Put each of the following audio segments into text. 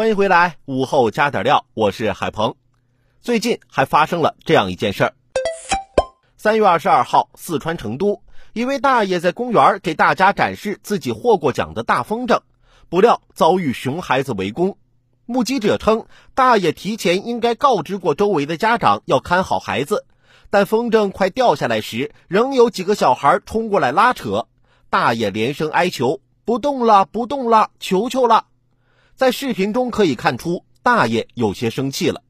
欢迎回来，午后加点料，我是海鹏。最近还发生了这样一件事儿。三月二十二号，四川成都，一位大爷在公园给大家展示自己获过奖的大风筝，不料遭遇熊孩子围攻。目击者称，大爷提前应该告知过周围的家长要看好孩子，但风筝快掉下来时，仍有几个小孩冲过来拉扯，大爷连声哀求：“不动了，不动了，求求了！”在视频中可以看出，大爷有些生气了。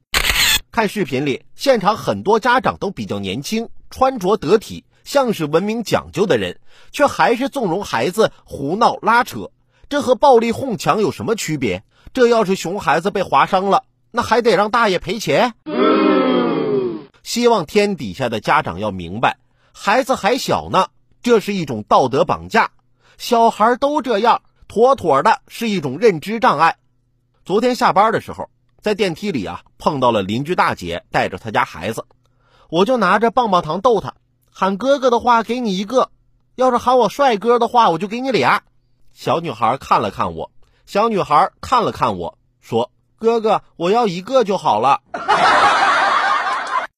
看视频里，现场很多家长都比较年轻，穿着得体，像是文明讲究的人，却还是纵容孩子胡闹拉扯。这和暴力哄抢有什么区别？这要是熊孩子被划伤了，那还得让大爷赔钱？希望天底下的家长要明白，孩子还小呢，这是一种道德绑架。小孩都这样，妥妥的是一种认知障碍。昨天下班的时候，在电梯里啊碰到了邻居大姐带着她家孩子，我就拿着棒棒糖逗她，喊哥哥的话给你一个，要是喊我帅哥的话我就给你俩。小女孩看了看我，小女孩看了看我说：“哥哥，我要一个就好了。”